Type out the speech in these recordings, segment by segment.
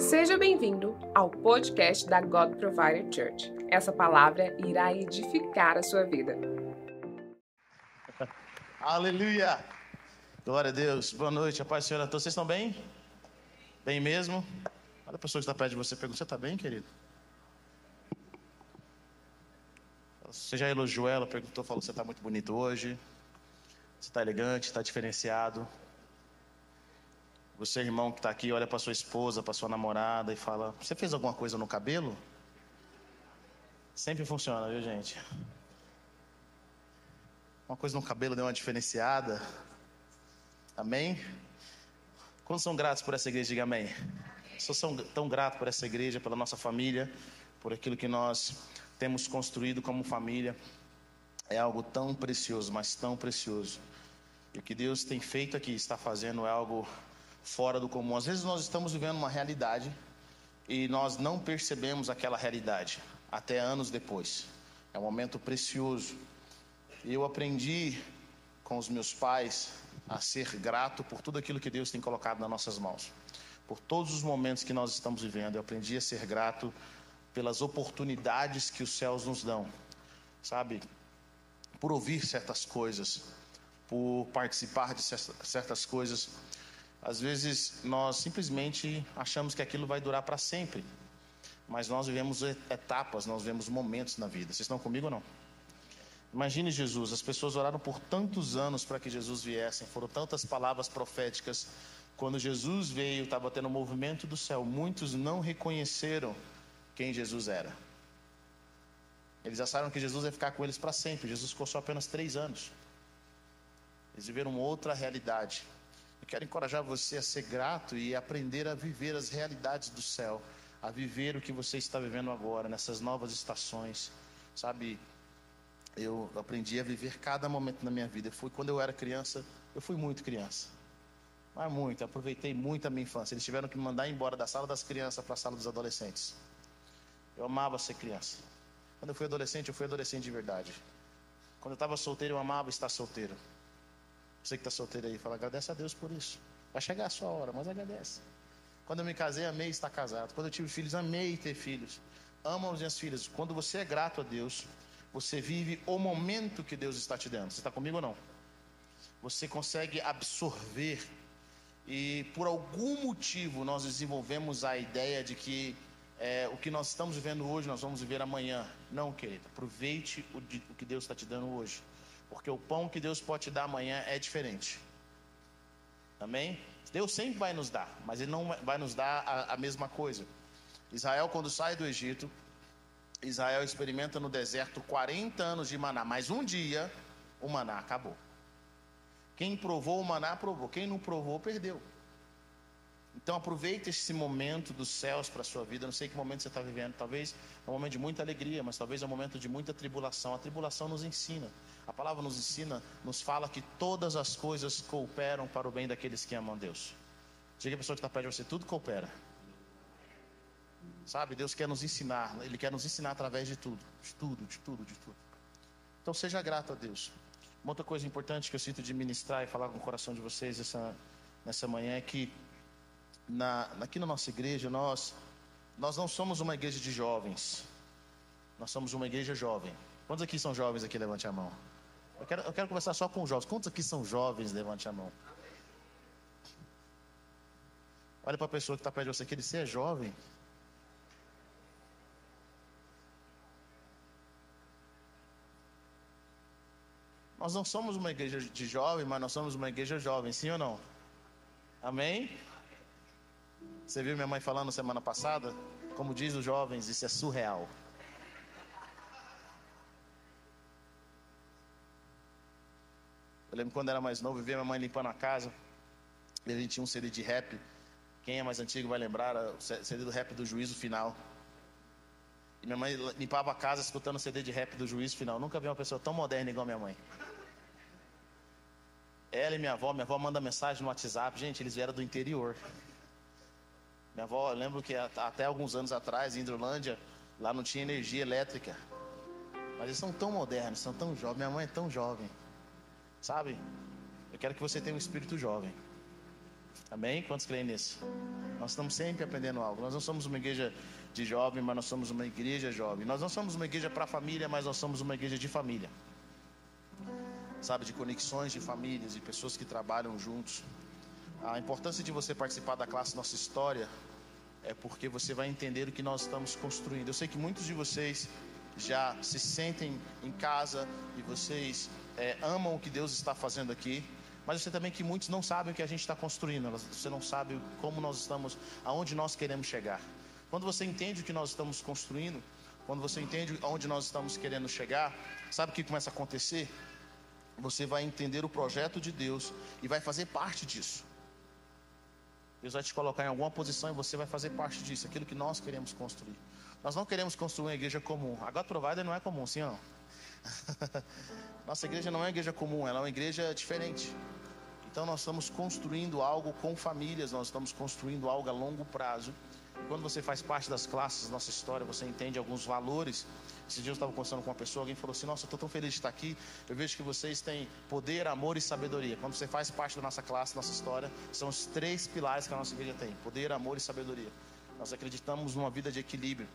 Seja bem-vindo ao podcast da God Provider Church. Essa palavra irá edificar a sua vida. Aleluia! Glória a Deus. Boa noite, a paz do Senhor a todos. Vocês estão bem? Bem mesmo? Olha a pessoa que está perto de você pergunta: Você está bem, querido? Você já elogiou ela, perguntou, falou: Você está muito bonito hoje? Você está elegante, está diferenciado? Você, irmão que está aqui, olha para sua esposa, para sua namorada e fala: Você fez alguma coisa no cabelo? Sempre funciona, viu, gente? Uma coisa no cabelo deu uma diferenciada. Amém? Quantos são gratos por essa igreja? Diga amém. Sou tão, tão grato por essa igreja, pela nossa família, por aquilo que nós temos construído como família. É algo tão precioso, mas tão precioso. E o que Deus tem feito aqui, está fazendo, é algo fora do comum. Às vezes nós estamos vivendo uma realidade e nós não percebemos aquela realidade até anos depois. É um momento precioso. E eu aprendi com os meus pais a ser grato por tudo aquilo que Deus tem colocado nas nossas mãos. Por todos os momentos que nós estamos vivendo, eu aprendi a ser grato pelas oportunidades que os céus nos dão. Sabe? Por ouvir certas coisas, por participar de certas coisas. Às vezes nós simplesmente achamos que aquilo vai durar para sempre, mas nós vivemos etapas, nós vivemos momentos na vida. Vocês estão comigo ou não? Imagine Jesus, as pessoas oraram por tantos anos para que Jesus viesse, foram tantas palavras proféticas. Quando Jesus veio, estava tendo um movimento do céu, muitos não reconheceram quem Jesus era. Eles acharam que Jesus ia ficar com eles para sempre. Jesus ficou só apenas três anos. Eles viveram outra realidade. Quero encorajar você a ser grato e aprender a viver as realidades do céu, a viver o que você está vivendo agora, nessas novas estações. Sabe, eu aprendi a viver cada momento na minha vida. Foi quando eu era criança, eu fui muito criança. Mas muito, aproveitei muito a minha infância. Eles tiveram que me mandar embora da sala das crianças para a sala dos adolescentes. Eu amava ser criança. Quando eu fui adolescente, eu fui adolescente de verdade. Quando eu estava solteiro, eu amava estar solteiro. Você que está solteiro aí, fala, agradece a Deus por isso. Vai chegar a sua hora, mas agradece. Quando eu me casei, amei estar casado. Quando eu tive filhos, amei ter filhos. Amo as minhas filhas. Quando você é grato a Deus, você vive o momento que Deus está te dando. Você está comigo ou não? Você consegue absorver. E por algum motivo nós desenvolvemos a ideia de que é, o que nós estamos vivendo hoje nós vamos viver amanhã. Não, querido. Aproveite o, o que Deus está te dando hoje. Porque o pão que Deus pode te dar amanhã é diferente. Amém? Deus sempre vai nos dar, mas Ele não vai nos dar a, a mesma coisa. Israel, quando sai do Egito, Israel experimenta no deserto 40 anos de maná, mas um dia o maná acabou. Quem provou o maná, provou. Quem não provou, perdeu. Então aproveite esse momento dos céus para a sua vida. Não sei que momento você está vivendo. Talvez é um momento de muita alegria, mas talvez é um momento de muita tribulação. A tribulação nos ensina. A palavra nos ensina, nos fala que todas as coisas cooperam para o bem daqueles que amam Deus. Diga a pessoa que está perto de você, tudo coopera. Sabe, Deus quer nos ensinar, Ele quer nos ensinar através de tudo, de tudo, de tudo, de tudo. Então seja grato a Deus. Uma outra coisa importante que eu sinto de ministrar e falar com o coração de vocês essa, nessa manhã é que na, aqui na nossa igreja nós, nós não somos uma igreja de jovens, nós somos uma igreja jovem. Quantos aqui são jovens aqui? Levante a mão. Eu quero, eu quero conversar só com os jovens. Quantos aqui são jovens? Levante a mão. Olha para a pessoa que está perto de você, que ele é jovem. Nós não somos uma igreja de jovem, mas nós somos uma igreja jovem, sim ou não? Amém? Você viu minha mãe falando semana passada? Como diz os jovens, isso é surreal. Eu lembro quando era mais novo, eu via minha mãe limpando a casa. E a gente tinha um CD de rap. Quem é mais antigo vai lembrar, o CD do rap do Juízo Final. E minha mãe limpava a casa escutando o CD de rap do Juízo Final. Nunca vi uma pessoa tão moderna igual minha mãe. Ela e minha avó, minha avó manda mensagem no WhatsApp. Gente, eles vieram do interior. Minha avó, eu lembro que até alguns anos atrás, em Hidrolândia, lá não tinha energia elétrica. Mas eles são tão modernos, são tão jovens. Minha mãe é tão jovem. Sabe? Eu quero que você tenha um espírito jovem. Amém? Quantos creem nisso? Nós estamos sempre aprendendo algo. Nós não somos uma igreja de jovem, mas nós somos uma igreja jovem. Nós não somos uma igreja para família, mas nós somos uma igreja de família. Sabe, de conexões de famílias e pessoas que trabalham juntos. A importância de você participar da classe Nossa História é porque você vai entender o que nós estamos construindo. Eu sei que muitos de vocês já se sentem em casa e vocês é, amam o que Deus está fazendo aqui. Mas eu sei também que muitos não sabem o que a gente está construindo. Você não sabe como nós estamos, aonde nós queremos chegar. Quando você entende o que nós estamos construindo, quando você entende aonde nós estamos querendo chegar, sabe o que começa a acontecer? Você vai entender o projeto de Deus e vai fazer parte disso. Deus vai te colocar em alguma posição e você vai fazer parte disso, aquilo que nós queremos construir. Nós não queremos construir uma igreja comum. A God Provider não é comum, sim ou não? Nossa igreja não é uma igreja comum, ela é uma igreja diferente. Então nós estamos construindo algo com famílias, nós estamos construindo algo a longo prazo. Quando você faz parte das classes da nossa história, você entende alguns valores. Esse dia eu estava conversando com uma pessoa, alguém falou assim: Nossa, eu estou tão feliz de estar aqui. Eu vejo que vocês têm poder, amor e sabedoria. Quando você faz parte da nossa classe, nossa história, são os três pilares que a nossa igreja tem: poder, amor e sabedoria. Nós acreditamos numa vida de equilíbrio.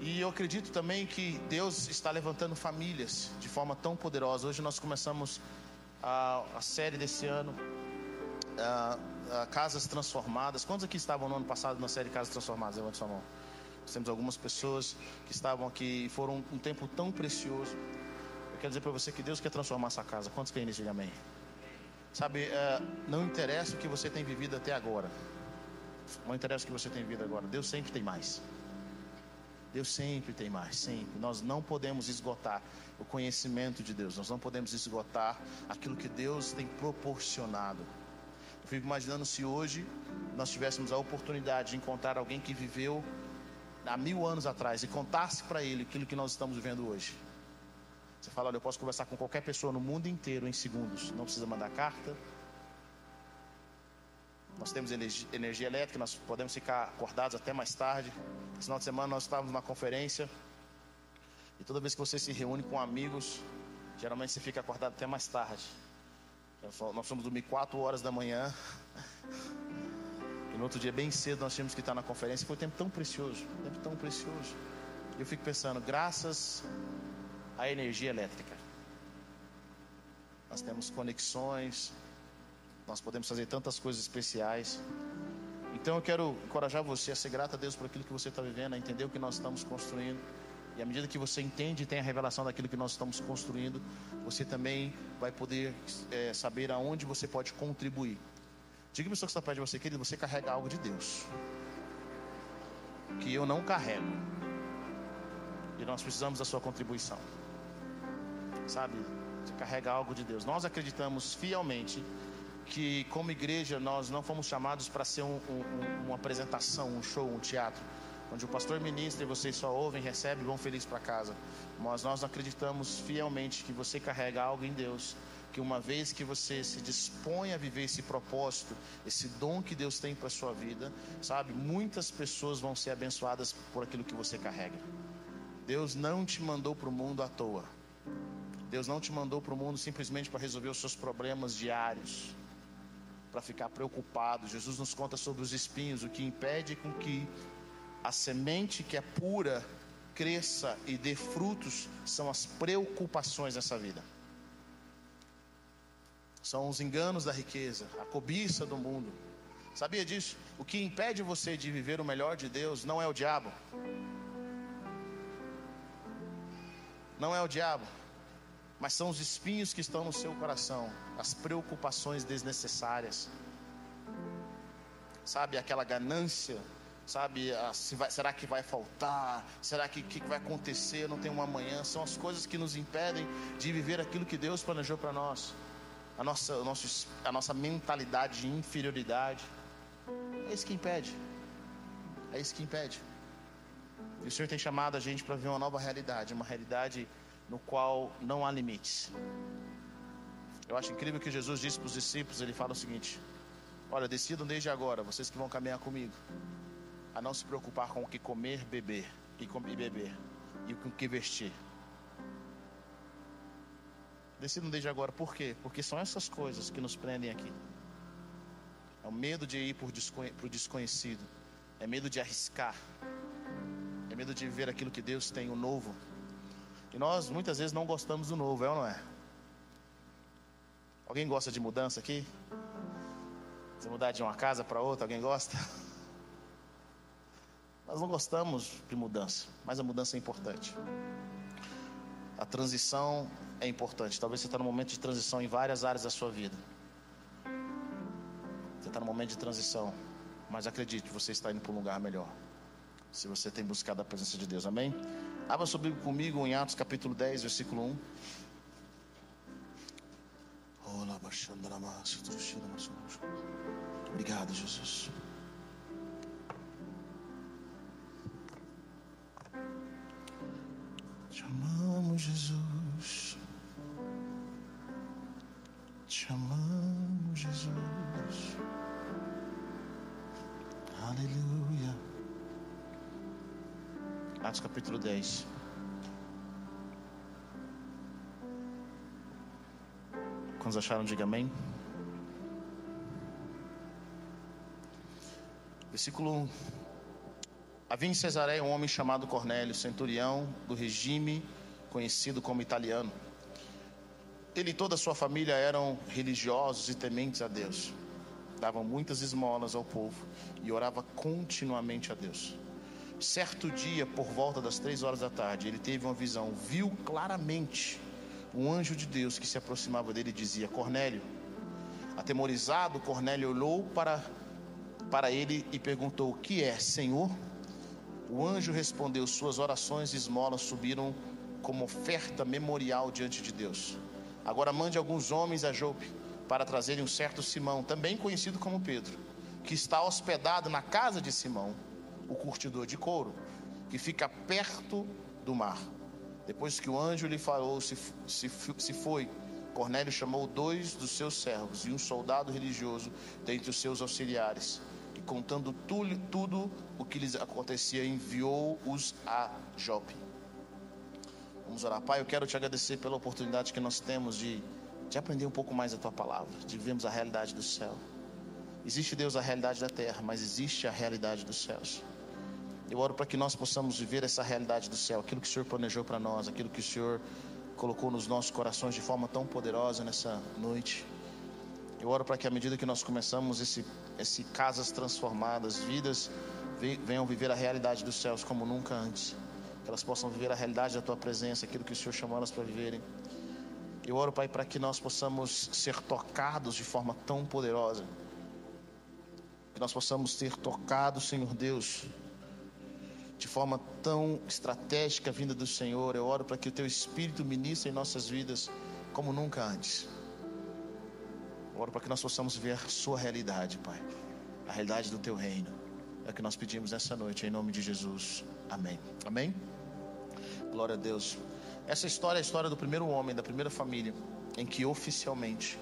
E eu acredito também que Deus está levantando famílias de forma tão poderosa. Hoje nós começamos a, a série desse ano, a, a Casas Transformadas. Quantos aqui estavam no ano passado na série Casas Transformadas? Levante sua mão. Nós temos algumas pessoas que estavam aqui e foram um tempo tão precioso. Eu quero dizer para você que Deus quer transformar essa casa. Quantos querem isso? Amém. Sabe, é, não interessa o que você tem vivido até agora. Não interessa o que você tem vivido agora. Deus sempre tem mais. Deus sempre tem mais, sempre. Nós não podemos esgotar o conhecimento de Deus, nós não podemos esgotar aquilo que Deus tem proporcionado. Eu fico imaginando se hoje nós tivéssemos a oportunidade de encontrar alguém que viveu há mil anos atrás e contasse para ele aquilo que nós estamos vivendo hoje. Você fala, olha, eu posso conversar com qualquer pessoa no mundo inteiro em segundos, não precisa mandar carta. Nós temos energia elétrica, nós podemos ficar acordados até mais tarde. Esse final de semana nós estávamos numa conferência e toda vez que você se reúne com amigos, geralmente você fica acordado até mais tarde. Nós fomos dormir 4 horas da manhã. E no outro dia, bem cedo, nós tínhamos que estar na conferência. Foi um tempo tão precioso, um tempo tão precioso. E eu fico pensando, graças à energia elétrica, nós temos conexões, nós podemos fazer tantas coisas especiais. Então eu quero encorajar você a ser grato a Deus por aquilo que você está vivendo, a entender o que nós estamos construindo. E à medida que você entende e tem a revelação daquilo que nós estamos construindo, você também vai poder é, saber aonde você pode contribuir. Diga a pessoa que está perto de você, querido, você carrega algo de Deus. Que eu não carrego. E nós precisamos da sua contribuição. Sabe? Você carrega algo de Deus. Nós acreditamos fielmente que, como igreja, nós não fomos chamados para ser um, um, uma apresentação, um show, um teatro, onde o pastor ministra e vocês só ouvem, recebem e vão felizes para casa. Mas nós acreditamos fielmente que você carrega algo em Deus, que uma vez que você se dispõe a viver esse propósito, esse dom que Deus tem para sua vida, sabe, muitas pessoas vão ser abençoadas por aquilo que você carrega. Deus não te mandou para o mundo à toa. Deus não te mandou para o mundo simplesmente para resolver os seus problemas diários para ficar preocupado. Jesus nos conta sobre os espinhos, o que impede com que a semente que é pura cresça e dê frutos são as preocupações dessa vida. São os enganos da riqueza, a cobiça do mundo. Sabia disso? O que impede você de viver o melhor de Deus não é o diabo. Não é o diabo mas são os espinhos que estão no seu coração, as preocupações desnecessárias, sabe, aquela ganância, sabe, se vai, será que vai faltar, será que, que vai acontecer, não tem um amanhã, são as coisas que nos impedem de viver aquilo que Deus planejou para nós, a nossa, a, nossa mentalidade de inferioridade, é isso que impede, é isso que impede. E o Senhor tem chamado a gente para ver uma nova realidade, uma realidade no qual não há limites. Eu acho incrível que Jesus disse para os discípulos: Ele fala o seguinte: Olha, decidam desde agora, vocês que vão caminhar comigo, a não se preocupar com o que comer, beber e, comer, beber e com o que vestir. Decidam desde agora, por quê? Porque são essas coisas que nos prendem aqui. É o medo de ir para o desconhecido. É medo de arriscar. É medo de ver aquilo que Deus tem, o novo. E nós muitas vezes não gostamos do novo, é ou não é? Alguém gosta de mudança aqui? Você mudar de uma casa para outra, alguém gosta? Nós não gostamos de mudança, mas a mudança é importante. A transição é importante. Talvez você está no momento de transição em várias áreas da sua vida. Você está no momento de transição, mas acredite, você está indo para um lugar melhor. Se você tem buscado a presença de Deus, amém? Abra sua Bíblia comigo em Atos capítulo 10, versículo 1. Obrigado, Jesus. Quantos acharam? Diga amém. Versículo 1. Havia em Cesareia um homem chamado Cornélio, centurião do regime conhecido como italiano. Ele e toda a sua família eram religiosos e tementes a Deus. Davam muitas esmolas ao povo e orava continuamente a Deus. Certo dia, por volta das três horas da tarde, ele teve uma visão, viu claramente um anjo de Deus que se aproximava dele dizia: Cornélio. Atemorizado, Cornélio olhou para, para ele e perguntou: O que é, Senhor? O anjo respondeu: Suas orações e esmolas subiram como oferta memorial diante de Deus. Agora mande alguns homens a Jope para trazerem um certo Simão, também conhecido como Pedro, que está hospedado na casa de Simão, o curtidor de couro, que fica perto do mar. Depois que o anjo lhe falou, se, se, se foi. Cornélio chamou dois dos seus servos e um soldado religioso dentre os seus auxiliares. E contando tudo, tudo o que lhes acontecia, enviou-os a Jope. Vamos orar. Pai, eu quero te agradecer pela oportunidade que nós temos de, de aprender um pouco mais a tua palavra, de vermos a realidade do céu. Existe Deus a realidade da terra, mas existe a realidade dos céus. Eu oro para que nós possamos viver essa realidade do céu, aquilo que o Senhor planejou para nós, aquilo que o Senhor colocou nos nossos corações de forma tão poderosa nessa noite. Eu oro para que à medida que nós começamos esse, esse casas transformadas, vidas venham viver a realidade dos céus como nunca antes. Que elas possam viver a realidade da tua presença, aquilo que o Senhor chamou elas para viverem. Eu oro, Pai, para que nós possamos ser tocados de forma tão poderosa. Que nós possamos ser tocados, Senhor Deus, de forma tão estratégica vinda do Senhor. Eu oro para que o teu Espírito ministre em nossas vidas como nunca antes. Eu oro para que nós possamos ver a sua realidade, Pai, a realidade do teu reino. É o que nós pedimos nessa noite, em nome de Jesus. Amém. Amém? Glória a Deus. Essa história é a história do primeiro homem, da primeira família, em que oficialmente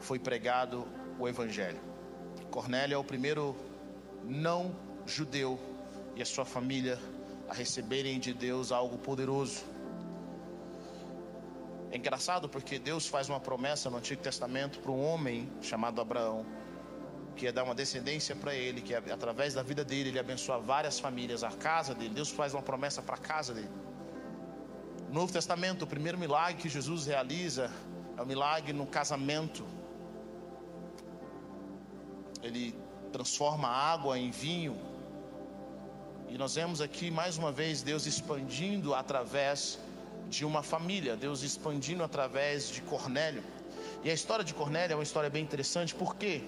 foi pregado o Evangelho. Cornélio é o primeiro não judeu e a sua família a receberem de Deus algo poderoso. É engraçado porque Deus faz uma promessa no Antigo Testamento para um homem chamado Abraão, que ia dar uma descendência para ele, que através da vida dele ele abençoa várias famílias, a casa dele. Deus faz uma promessa para a casa dele. No Novo Testamento, o primeiro milagre que Jesus realiza é o milagre no casamento. Ele transforma água em vinho e nós vemos aqui mais uma vez Deus expandindo através de uma família, Deus expandindo através de Cornélio. E a história de Cornélio é uma história bem interessante, por quê?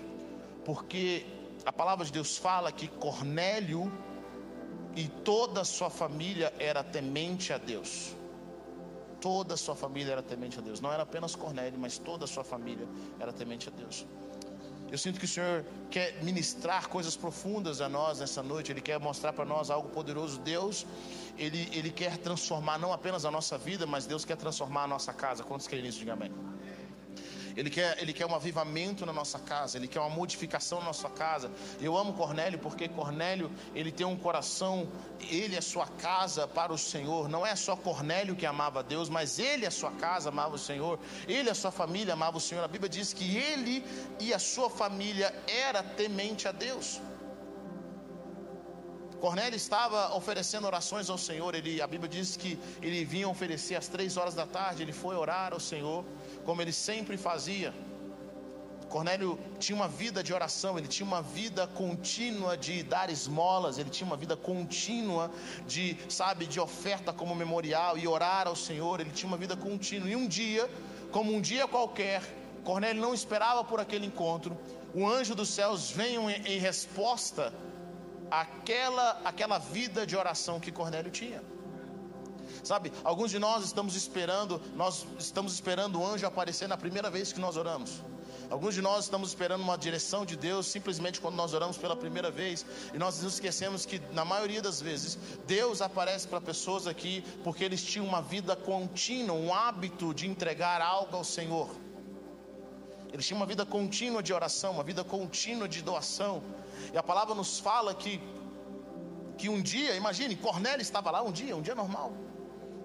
Porque a palavra de Deus fala que Cornélio e toda a sua família era temente a Deus. Toda a sua família era temente a Deus. Não era apenas Cornélio, mas toda a sua família era temente a Deus. Eu sinto que o Senhor quer ministrar coisas profundas a nós nessa noite. Ele quer mostrar para nós algo poderoso. Deus, ele, ele quer transformar não apenas a nossa vida, mas Deus quer transformar a nossa casa. Quantos querem isso? Diga amém. Ele quer, ele quer um avivamento na nossa casa, ele quer uma modificação na nossa casa. Eu amo Cornélio porque Cornélio, ele tem um coração, ele a sua casa para o Senhor. Não é só Cornélio que amava Deus, mas ele a sua casa amava o Senhor. Ele a sua família amava o Senhor. A Bíblia diz que ele e a sua família era temente a Deus. Cornélio estava oferecendo orações ao Senhor. Ele, a Bíblia diz que ele vinha oferecer às três horas da tarde. Ele foi orar ao Senhor, como ele sempre fazia. Cornélio tinha uma vida de oração, ele tinha uma vida contínua de dar esmolas, ele tinha uma vida contínua de, sabe, de oferta como memorial e orar ao Senhor, ele tinha uma vida contínua. E um dia, como um dia qualquer, Cornélio não esperava por aquele encontro, o anjo dos céus veio em resposta aquela, aquela vida de oração que Cornélio tinha. Sabe, alguns de nós estamos esperando, nós estamos esperando o anjo aparecer na primeira vez que nós oramos. Alguns de nós estamos esperando uma direção de Deus simplesmente quando nós oramos pela primeira vez e nós nos esquecemos que na maioria das vezes Deus aparece para pessoas aqui porque eles tinham uma vida contínua, um hábito de entregar algo ao Senhor. Eles tinham uma vida contínua de oração, uma vida contínua de doação. E a palavra nos fala que, que um dia, imagine, Cornélio estava lá um dia, um dia normal.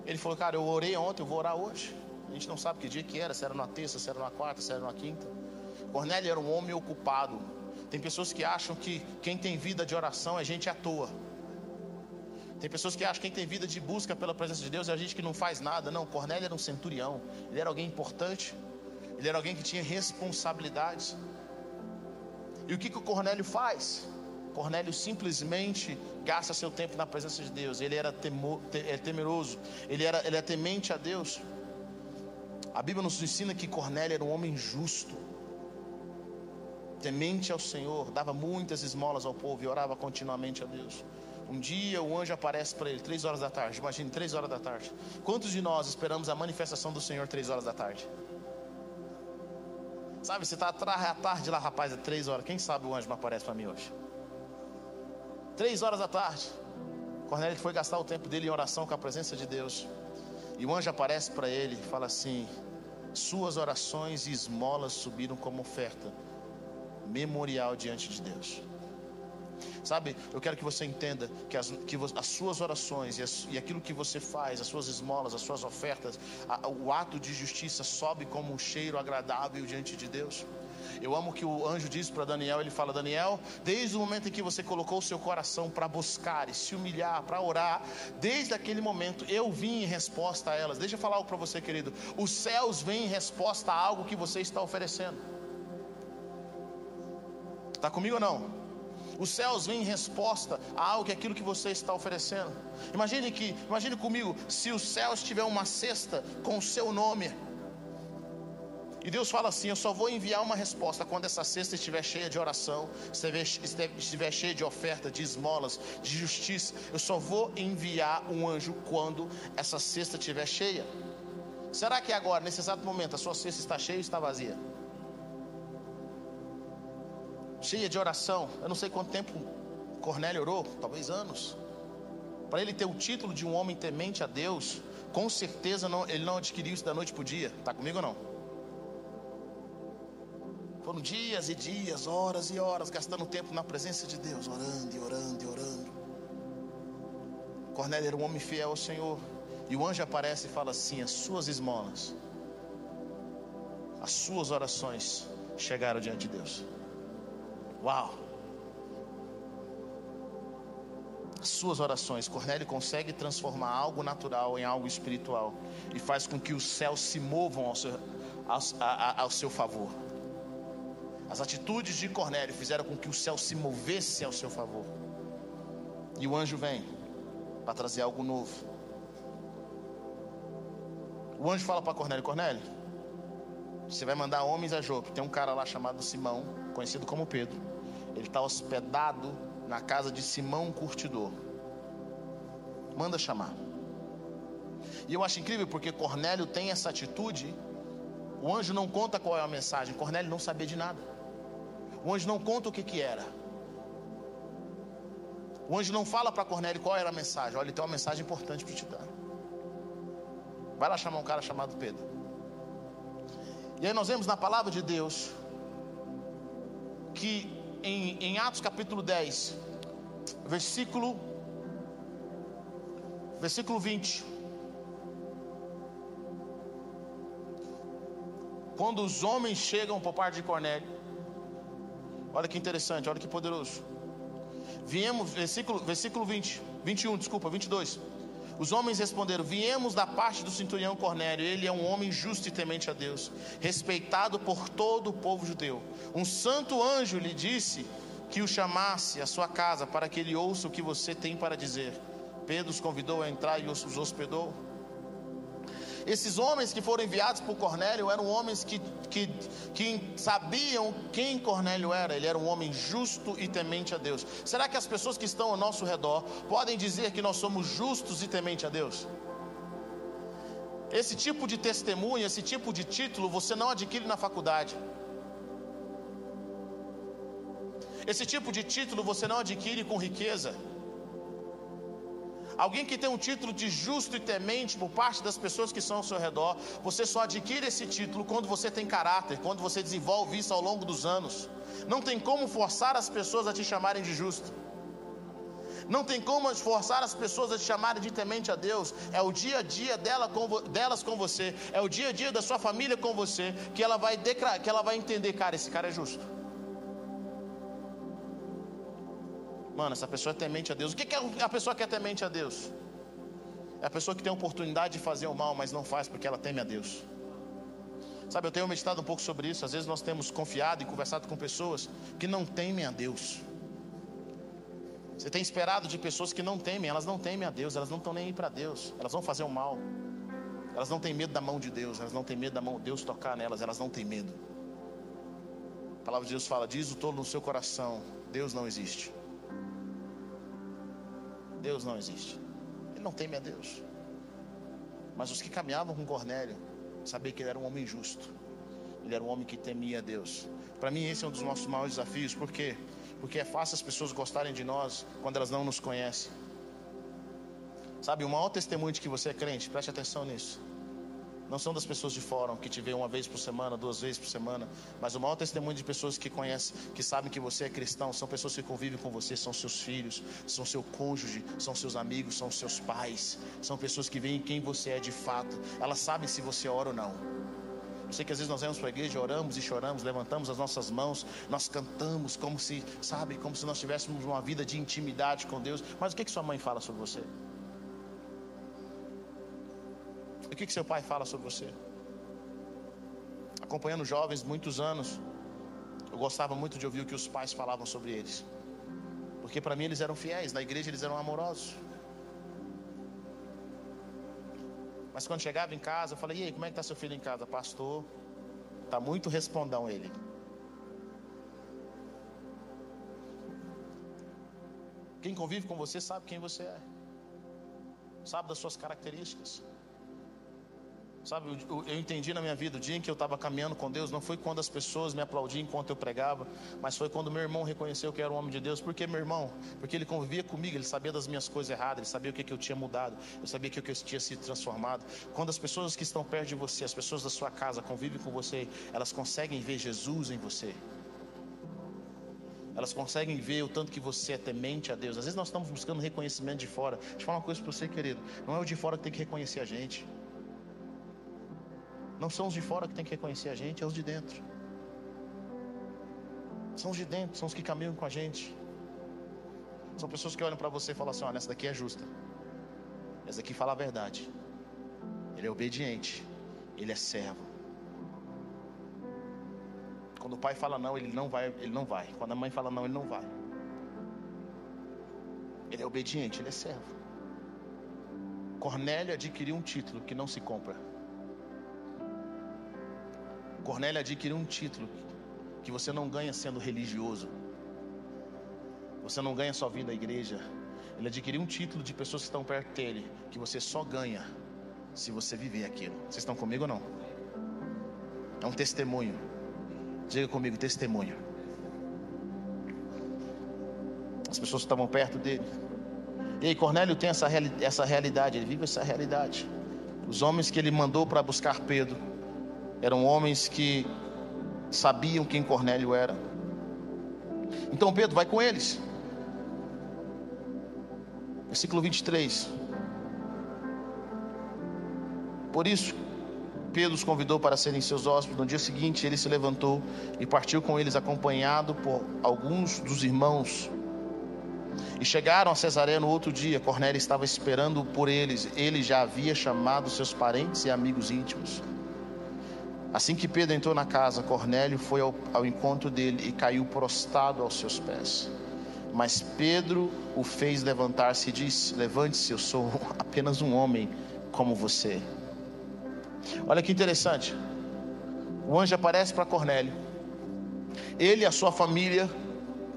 Ele falou, cara, eu orei ontem, eu vou orar hoje. A gente não sabe que dia que era, se era na terça, se era na quarta, se era na quinta. Cornélio era um homem ocupado. Tem pessoas que acham que quem tem vida de oração é gente à toa. Tem pessoas que acham que quem tem vida de busca pela presença de Deus é a gente que não faz nada. Não, Cornélio era um centurião. Ele era alguém importante. Ele era alguém que tinha responsabilidades. E o que, que o Cornélio faz? Cornélio simplesmente gasta seu tempo na presença de Deus. Ele era temor, é, temeroso, ele era, ele é temente a Deus. A Bíblia nos ensina que Cornélio era um homem justo, temente ao Senhor, dava muitas esmolas ao povo e orava continuamente a Deus. Um dia o anjo aparece para ele, três horas da tarde. Imagine, três horas da tarde. Quantos de nós esperamos a manifestação do Senhor três horas da tarde? Sabe, você está à tarde lá, rapaz, é três horas. Quem sabe o anjo não aparece para mim hoje? Três horas da tarde. Cornélio foi gastar o tempo dele em oração com a presença de Deus. E o anjo aparece para ele e fala assim: Suas orações e esmolas subiram como oferta memorial diante de Deus. Sabe, eu quero que você entenda que as, que as suas orações e, as, e, aquilo que você faz, as suas esmolas, as suas ofertas, a, o ato de justiça sobe como um cheiro agradável diante de Deus. Eu amo que o anjo diz para Daniel, ele fala: Daniel, desde o momento em que você colocou o seu coração para buscar e se humilhar, para orar, desde aquele momento eu vim em resposta a elas. Deixa eu falar algo para você, querido. Os céus vêm em resposta a algo que você está oferecendo. Está comigo ou não? Os céus vêm em resposta a algo que é aquilo que você está oferecendo. Imagine que, imagine comigo, se os céus tiver uma cesta com o seu nome. E Deus fala assim: Eu só vou enviar uma resposta quando essa cesta estiver cheia de oração, estiver cheia de oferta, de esmolas, de justiça. Eu só vou enviar um anjo quando essa cesta estiver cheia. Será que agora, nesse exato momento, a sua cesta está cheia ou está vazia? Cheia de oração. Eu não sei quanto tempo Cornélio orou, talvez anos. Para ele ter o título de um homem temente a Deus, com certeza não, ele não adquiriu isso da noite para o dia. Está comigo ou não? Foram dias e dias, horas e horas, gastando tempo na presença de Deus, orando e orando e orando. Cornélio era um homem fiel ao Senhor. E o anjo aparece e fala assim: As suas esmolas, as suas orações chegaram diante de Deus. Uau! As suas orações, Cornélio consegue transformar algo natural em algo espiritual e faz com que os céus se movam ao seu, ao, ao seu favor. As atitudes de Cornélio fizeram com que o céu se movesse ao seu favor. E o anjo vem para trazer algo novo. O anjo fala para Cornélio: Cornélio, você vai mandar homens a Jope. Tem um cara lá chamado Simão, conhecido como Pedro ele está hospedado na casa de Simão Curtidor. Manda chamar. E eu acho incrível porque Cornélio tem essa atitude. O anjo não conta qual é a mensagem. Cornélio não sabia de nada. O anjo não conta o que, que era. O anjo não fala para Cornélio qual era a mensagem. Olha, ele tem uma mensagem importante para te dar. Vai lá chamar um cara chamado Pedro. E aí nós vemos na palavra de Deus que em, em Atos capítulo 10, versículo, versículo 20. Quando os homens chegam por parte de Cornélio, olha que interessante, olha que poderoso. Viemos, versículo, versículo 20, 21, desculpa, 22. Os homens responderam: Viemos da parte do centurião Cornélio. Ele é um homem justo e temente a Deus, respeitado por todo o povo judeu. Um santo anjo lhe disse que o chamasse à sua casa para que ele ouça o que você tem para dizer. Pedro os convidou a entrar e os hospedou. Esses homens que foram enviados por Cornélio eram homens que, que, que sabiam quem Cornélio era. Ele era um homem justo e temente a Deus. Será que as pessoas que estão ao nosso redor podem dizer que nós somos justos e temente a Deus? Esse tipo de testemunho, esse tipo de título, você não adquire na faculdade. Esse tipo de título você não adquire com riqueza. Alguém que tem um título de justo e temente por parte das pessoas que são ao seu redor, você só adquire esse título quando você tem caráter, quando você desenvolve isso ao longo dos anos. Não tem como forçar as pessoas a te chamarem de justo. Não tem como forçar as pessoas a te chamarem de temente a Deus. É o dia a dia dela com, delas com você, é o dia a dia da sua família com você, que ela vai que ela vai entender, cara, esse cara é justo. Mano, essa pessoa é temente a Deus. O que, é a pessoa que é temente a Deus? É a pessoa que tem a oportunidade de fazer o mal, mas não faz porque ela teme a Deus. Sabe, eu tenho meditado um pouco sobre isso. Às vezes nós temos confiado e conversado com pessoas que não temem a Deus. Você tem esperado de pessoas que não temem, elas não temem a Deus, elas não estão nem aí para Deus, elas vão fazer o mal. Elas não têm medo da mão de Deus, elas não têm medo da mão de Deus tocar nelas, elas não têm medo. A palavra de Deus fala: diz o tolo no seu coração, Deus não existe. Deus não existe. Ele não teme a Deus. Mas os que caminhavam com Cornélio sabiam que ele era um homem justo. Ele era um homem que temia a Deus. Para mim, esse é um dos nossos maiores desafios. Por quê? Porque é fácil as pessoas gostarem de nós quando elas não nos conhecem. Sabe, o maior testemunho de que você é crente, preste atenção nisso não são das pessoas de fora que te vê uma vez por semana, duas vezes por semana, mas o maior testemunho de pessoas que conhecem, que sabem que você é cristão, são pessoas que convivem com você, são seus filhos, são seu cônjuge, são seus amigos, são seus pais, são pessoas que veem quem você é de fato, elas sabem se você ora ou não. Eu sei que às vezes nós vamos para a igreja, oramos e choramos, levantamos as nossas mãos, nós cantamos como se, sabe, como se nós tivéssemos uma vida de intimidade com Deus. Mas o que, que sua mãe fala sobre você? O que, que seu pai fala sobre você? Acompanhando jovens muitos anos, eu gostava muito de ouvir o que os pais falavam sobre eles. Porque para mim eles eram fiéis, na igreja eles eram amorosos. Mas quando chegava em casa, eu falei: "E aí, como é que está seu filho em casa, pastor?" Tá muito respondão ele. Quem convive com você sabe quem você é. Sabe das suas características. Sabe, eu, eu, entendi na minha vida, o dia em que eu estava caminhando com Deus, não foi quando as pessoas me aplaudiam enquanto eu pregava, mas foi quando meu irmão reconheceu que era um homem de Deus. Por que meu irmão? Porque ele convivia comigo, ele sabia das minhas coisas erradas, ele sabia o que, que eu tinha mudado, eu sabia que, que eu tinha sido transformado. Quando as pessoas que estão perto de você, as pessoas da sua casa convivem com você, elas conseguem ver Jesus em você. Elas conseguem ver o tanto que você é temente a Deus. Às vezes nós estamos buscando reconhecimento de fora. Deixa eu falar uma coisa para você, querido. Não é o de fora que tem que reconhecer a gente. Não são os de fora que tem que reconhecer a gente, é os de dentro. São os de dentro, são os que caminham com a gente. São pessoas que olham para você e falam assim: olha, essa daqui é justa. Essa daqui fala a verdade. Ele é obediente. Ele é servo. Quando o pai fala não, ele não vai, ele não vai. Quando a mãe fala não, ele não vai. Ele é obediente, ele é servo. Cornélio adquiriu um título que não se compra. Cornélio adquiriu um título que você não ganha sendo religioso. Você não ganha só vindo à igreja. Ele adquiriu um título de pessoas que estão perto dele, que você só ganha se você viver aquilo. Vocês estão comigo ou não? É um testemunho. Diga comigo, testemunho. As pessoas que estavam perto dele. E aí, Cornélio tem essa, reali essa realidade, ele vive essa realidade. Os homens que ele mandou para buscar Pedro Eram homens que sabiam quem Cornélio era. Então Pedro vai com eles. Versículo 23. Por isso, Pedro os convidou para serem seus hóspedes. No dia seguinte, ele se levantou e partiu com eles, acompanhado por alguns dos irmãos. E chegaram a Cesareia no outro dia. Cornélio estava esperando por eles. Ele já havia chamado seus parentes e amigos íntimos. Assim que Pedro entrou na casa, Cornélio foi ao, ao encontro dele e caiu prostrado aos seus pés. Mas Pedro o fez levantar-se e disse: Levante-se, eu sou apenas um homem como você. Olha que interessante. O anjo aparece para Cornélio. Ele e a sua família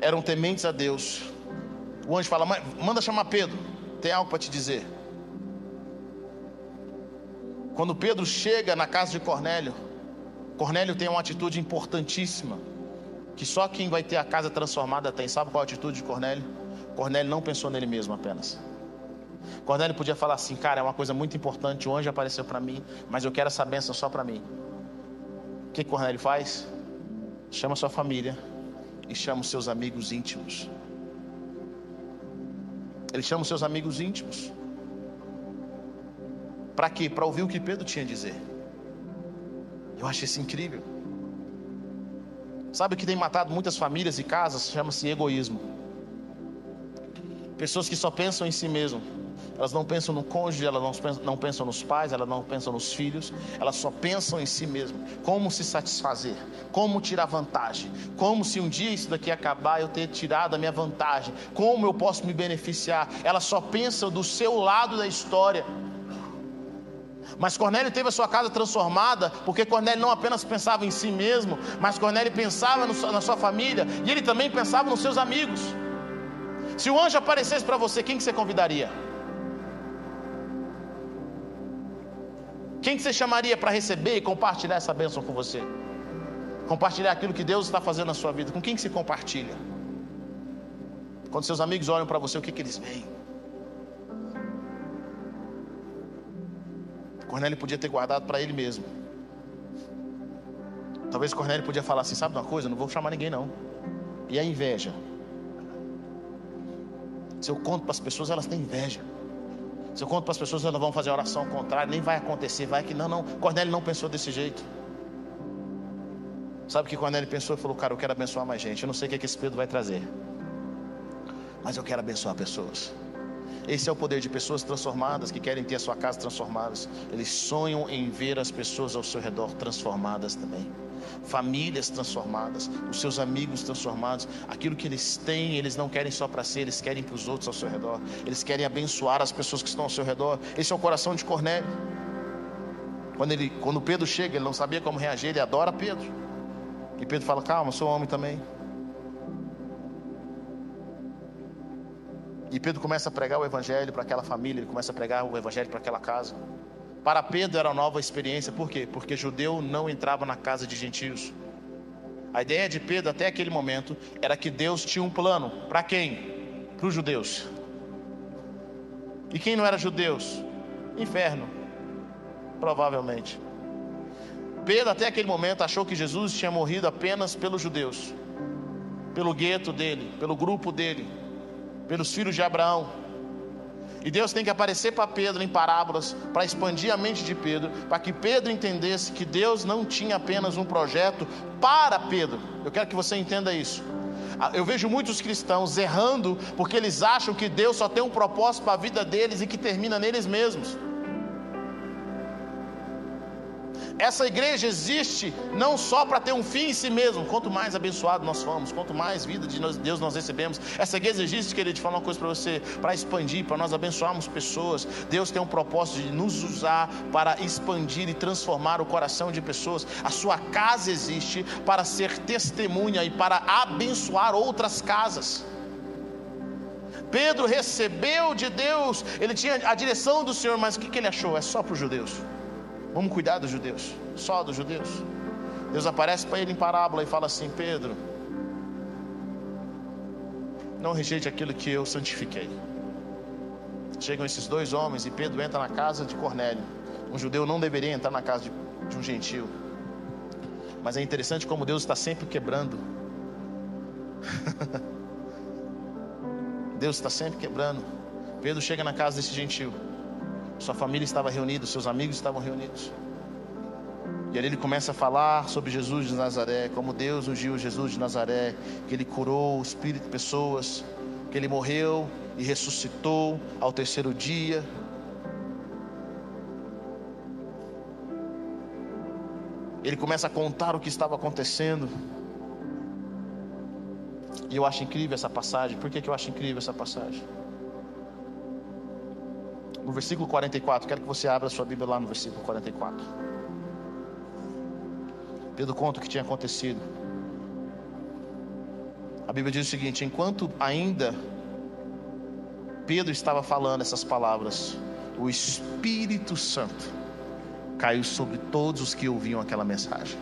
eram tementes a Deus. O anjo fala: manda chamar Pedro, tem algo para te dizer. Quando Pedro chega na casa de Cornélio, Cornélio tem uma atitude importantíssima, que só quem vai ter a casa transformada tem. Sabe qual é a atitude de Cornélio? Cornélio não pensou nele mesmo apenas. Cornélio podia falar assim, cara, é uma coisa muito importante, o anjo apareceu para mim, mas eu quero essa bênção só para mim. O que Cornélio faz? Chama sua família e chama os seus amigos íntimos. Ele chama os seus amigos íntimos. Para quê? Para ouvir o que Pedro tinha a dizer. Eu acho isso incrível. Sabe o que tem matado muitas famílias e casas? Chama-se egoísmo. Pessoas que só pensam em si mesmo. Elas não pensam no cônjuge, elas não pensam, não pensam nos pais, elas não pensam nos filhos, elas só pensam em si mesmo. Como se satisfazer, como tirar vantagem, como se um dia isso daqui acabar eu ter tirado a minha vantagem, como eu posso me beneficiar. Elas só pensam do seu lado da história. Mas Cornélio teve a sua casa transformada, porque Cornélio não apenas pensava em si mesmo, mas Cornélio pensava no, na sua família e ele também pensava nos seus amigos. Se o anjo aparecesse para você, quem que você convidaria? Quem que você chamaria para receber e compartilhar essa bênção com você? Compartilhar aquilo que Deus está fazendo na sua vida. Com quem que se compartilha? Quando seus amigos olham para você, o que, que eles veem? Cornélio podia ter guardado para ele mesmo. Talvez Cornélio podia falar assim: sabe uma coisa? Não vou chamar ninguém não. E a inveja? Se eu conto para as pessoas, elas têm inveja. Se eu conto para as pessoas, elas vão fazer oração contrária, nem vai acontecer, vai que não, não. Cornélio não pensou desse jeito. Sabe o que Cornélio pensou? Ele falou, cara, eu quero abençoar mais gente. Eu não sei o que, é que esse Pedro vai trazer. Mas eu quero abençoar pessoas. Esse é o poder de pessoas transformadas que querem ter a sua casa transformadas. Eles sonham em ver as pessoas ao seu redor transformadas também famílias transformadas, os seus amigos transformados. Aquilo que eles têm, eles não querem só para si, eles querem para os outros ao seu redor. Eles querem abençoar as pessoas que estão ao seu redor. Esse é o coração de Cornélio. Quando, ele, quando Pedro chega, ele não sabia como reagir, ele adora Pedro. E Pedro fala: Calma, sou homem também. E Pedro começa a pregar o evangelho para aquela família, ele começa a pregar o evangelho para aquela casa. Para Pedro era uma nova experiência, por quê? Porque judeu não entrava na casa de gentios. A ideia de Pedro até aquele momento era que Deus tinha um plano. Para quem? Para os judeus. E quem não era judeus? Inferno. Provavelmente. Pedro até aquele momento achou que Jesus tinha morrido apenas pelos judeus. Pelo gueto dele, pelo grupo dele, pelos filhos de Abraão. E Deus tem que aparecer para Pedro em parábolas, para expandir a mente de Pedro, para que Pedro entendesse que Deus não tinha apenas um projeto para Pedro. Eu quero que você entenda isso. Ah, eu vejo muitos cristãos errando porque eles acham que Deus só tem um propósito para a vida deles e que termina neles mesmos. Essa igreja existe não só para ter um fim em si mesmo, quanto mais abençoado nós formos, quanto mais vida de Deus nós recebemos. Essa igreja existe, querido, de falar uma coisa para você, para expandir, para nós abençoarmos pessoas. Deus tem um propósito de nos usar para expandir e transformar o coração de pessoas. A sua casa existe para ser testemunha e para abençoar outras casas. Pedro recebeu de Deus, ele tinha a direção do Senhor, mas o que, que ele achou? É só para os judeus. Vamos cuidar dos judeus, só dos judeus. Deus aparece para ele em parábola e fala assim: Pedro, não rejeite aquilo que eu santifiquei. Chegam esses dois homens e Pedro entra na casa de Cornélio. Um judeu não deveria entrar na casa de, de um gentil. Mas é interessante como Deus está sempre quebrando. Deus está sempre quebrando. Pedro chega na casa desse gentil. Sua família estava reunida, seus amigos estavam reunidos. E ali ele começa a falar sobre Jesus de Nazaré, como Deus ungiu Jesus de Nazaré, que ele curou o espírito de pessoas, que ele morreu e ressuscitou ao terceiro dia. Ele começa a contar o que estava acontecendo. E eu acho incrível essa passagem. Por que, que eu acho incrível essa passagem? No versículo 44, quero que você abra sua Bíblia lá no versículo 44. Pedro conta o que tinha acontecido. A Bíblia diz o seguinte: enquanto ainda Pedro estava falando essas palavras, o Espírito Santo caiu sobre todos os que ouviam aquela mensagem.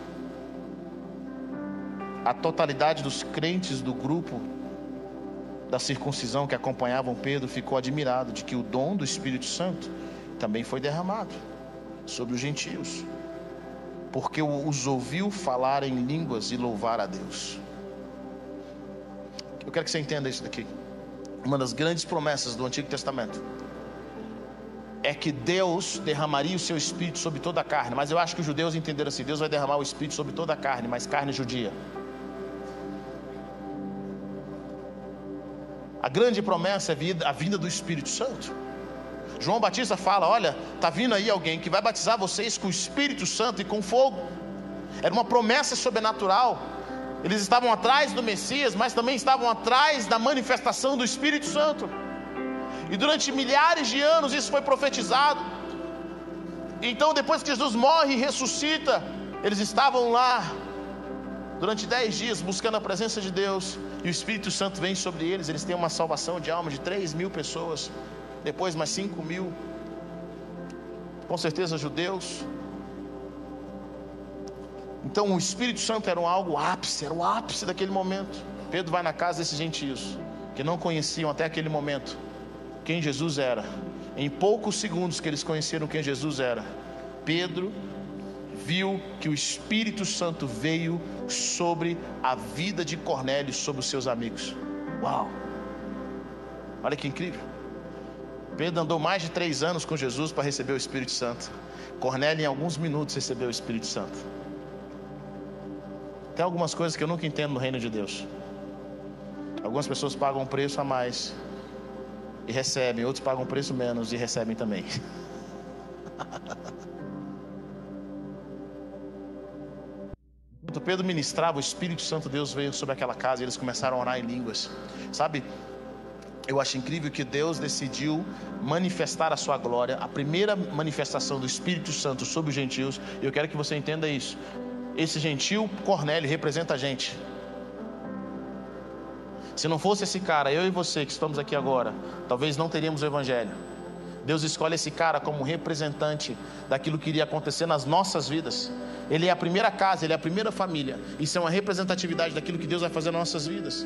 A totalidade dos crentes do grupo da circuncisão que acompanhavam Pedro ficou admirado de que o dom do Espírito Santo também foi derramado sobre os gentios, porque os ouviu falar em línguas e louvar a Deus. Eu quero que você entenda isso daqui. Uma das grandes promessas do Antigo Testamento é que Deus derramaria o seu espírito sobre toda a carne. Mas eu acho que os judeus entenderam assim: Deus vai derramar o espírito sobre toda a carne, mas carne judia. Grande promessa é a vinda do Espírito Santo. João Batista fala: Olha, está vindo aí alguém que vai batizar vocês com o Espírito Santo e com fogo. Era uma promessa sobrenatural. Eles estavam atrás do Messias, mas também estavam atrás da manifestação do Espírito Santo. E durante milhares de anos isso foi profetizado. Então, depois que Jesus morre e ressuscita, eles estavam lá durante dez dias buscando a presença de Deus. E o Espírito Santo vem sobre eles. Eles têm uma salvação de alma de três mil pessoas. Depois mais cinco mil. Com certeza judeus. Então o Espírito Santo era um algo ápice, era o ápice daquele momento. Pedro vai na casa desses gentios que não conheciam até aquele momento quem Jesus era. Em poucos segundos que eles conheceram quem Jesus era, Pedro viu que o Espírito Santo veio sobre a vida de Cornélio, sobre os seus amigos. Uau! Olha que incrível. Pedro andou mais de três anos com Jesus para receber o Espírito Santo. Cornélio, em alguns minutos, recebeu o Espírito Santo. Tem algumas coisas que eu nunca entendo no reino de Deus. Algumas pessoas pagam um preço a mais e recebem, outros pagam preço menos e recebem também. Pedro ministrava, o Espírito Santo Deus veio sobre aquela casa e eles começaram a orar em línguas. Sabe, eu acho incrível que Deus decidiu manifestar a sua glória, a primeira manifestação do Espírito Santo sobre os gentios. E eu quero que você entenda isso. Esse gentil Cornélio representa a gente. Se não fosse esse cara, eu e você que estamos aqui agora, talvez não teríamos o Evangelho. Deus escolhe esse cara como representante daquilo que iria acontecer nas nossas vidas. Ele é a primeira casa, ele é a primeira família. Isso é uma representatividade daquilo que Deus vai fazer nas nossas vidas.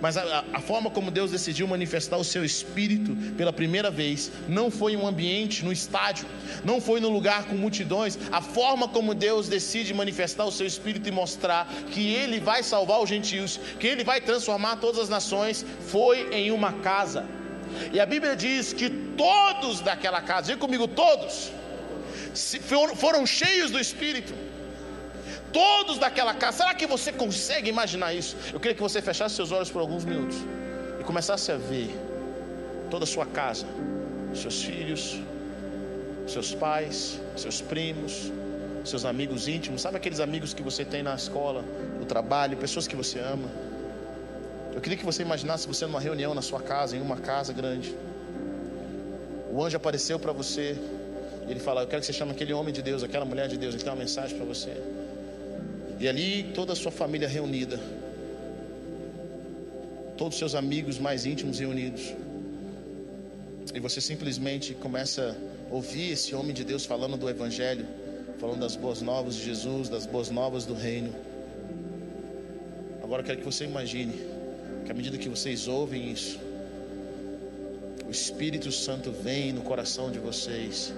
Mas a, a, forma como Deus decidiu manifestar o seu espírito pela primeira vez não foi em um ambiente, no estádio, não foi no lugar com multidões. A forma como Deus decide manifestar o seu espírito e mostrar que ele vai salvar os gentios, que ele vai transformar todas as nações, foi em uma casa. E a Bíblia diz que todos daquela casa, diga comigo, todos, foram cheios do espírito todos daquela casa. Será que você consegue imaginar isso? Eu queria que você fechasse seus olhos por alguns minutos e começasse a ver toda a sua casa, seus filhos, seus pais, seus primos, seus amigos íntimos, sabe aqueles amigos que você tem na escola, no trabalho, pessoas que você ama. Eu queria que você imaginasse você numa reunião na sua casa, em uma casa grande. O anjo apareceu para você e ele fala: Eu quero que você chame aquele homem de Deus, aquela mulher de Deus, ele tem uma mensagem para você. E ali toda a sua família reunida. Todos os seus amigos mais íntimos reunidos. E você simplesmente começa a ouvir esse homem de Deus falando do Evangelho, falando das boas novas de Jesus, das boas novas do Reino. Agora eu quero que você imagine que à medida que vocês ouvem isso, o Espírito Santo vem no coração de vocês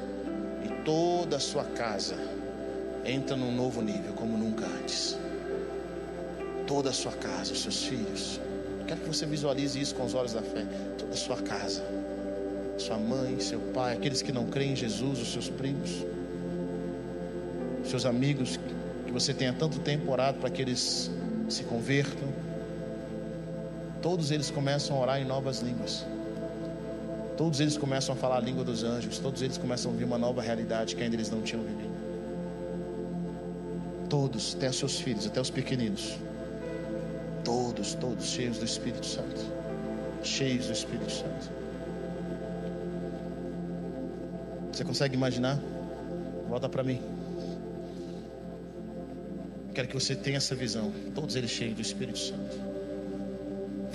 e toda a sua casa entra num novo nível, como nunca antes. Toda a sua casa, os seus filhos. Quero que você visualize isso com os olhos da fé. Toda a sua casa, sua mãe, seu pai, aqueles que não creem em Jesus, os seus primos, seus amigos que você tenha tanto tempo orado para que eles se convertam. Todos eles começam a orar em novas línguas. Todos eles começam a falar a língua dos anjos. Todos eles começam a ouvir uma nova realidade que ainda eles não tinham vivido. Todos, até os seus filhos, até os pequeninos. Todos, todos cheios do Espírito Santo. Cheios do Espírito Santo. Você consegue imaginar? Volta para mim. Quero que você tenha essa visão. Todos eles cheios do Espírito Santo.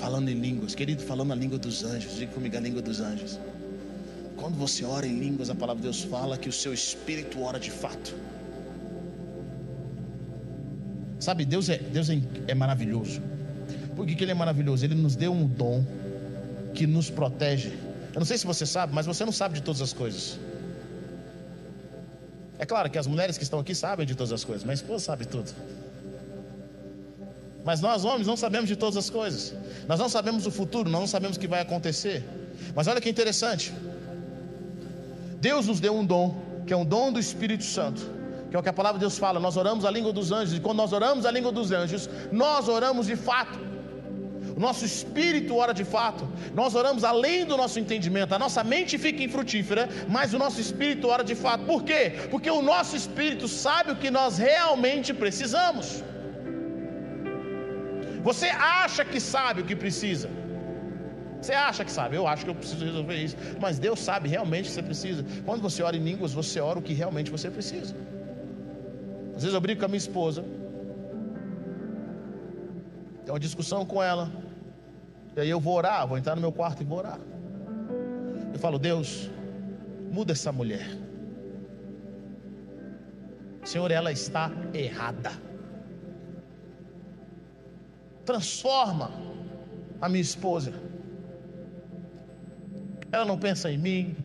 Falando em línguas. Querido, falando a língua dos anjos. Diga comigo a língua dos anjos. Quando você ora em línguas, a palavra de Deus fala que o seu espírito ora de fato. Sabe, Deus é, Deus é, é maravilhoso. Por que, que Ele é maravilhoso? Ele nos deu um dom que nos protege. Eu não sei se você sabe, mas você não sabe de todas as coisas. É claro que as mulheres que estão aqui sabem de todas as coisas, mas esposa sabe tudo. Mas nós, homens, não sabemos de todas as coisas. Nós não sabemos o futuro, nós não sabemos o que vai acontecer. Mas olha que interessante. Deus nos deu um dom, que é um dom do Espírito Santo, que é o que a palavra de Deus fala. Nós oramos a língua dos anjos, e quando nós oramos a língua dos anjos, nós oramos de fato. O nosso espírito ora de fato. Nós oramos além do nosso entendimento. A nossa mente fica infrutífera, mas o nosso espírito ora de fato. Por quê? Porque o nosso espírito sabe o que nós realmente precisamos. Você acha que sabe o que precisa. Você acha que sabe, eu acho que eu preciso resolver isso. Mas Deus sabe realmente o que você precisa. Quando você ora em línguas, você ora o que realmente você precisa. Às vezes eu brigo com a minha esposa. Tem uma discussão com ela. E aí eu vou orar, vou entrar no meu quarto e vou orar. Eu falo, Deus, muda essa mulher. Senhor, ela está errada. Transforma a minha esposa. Ela não pensa em mim.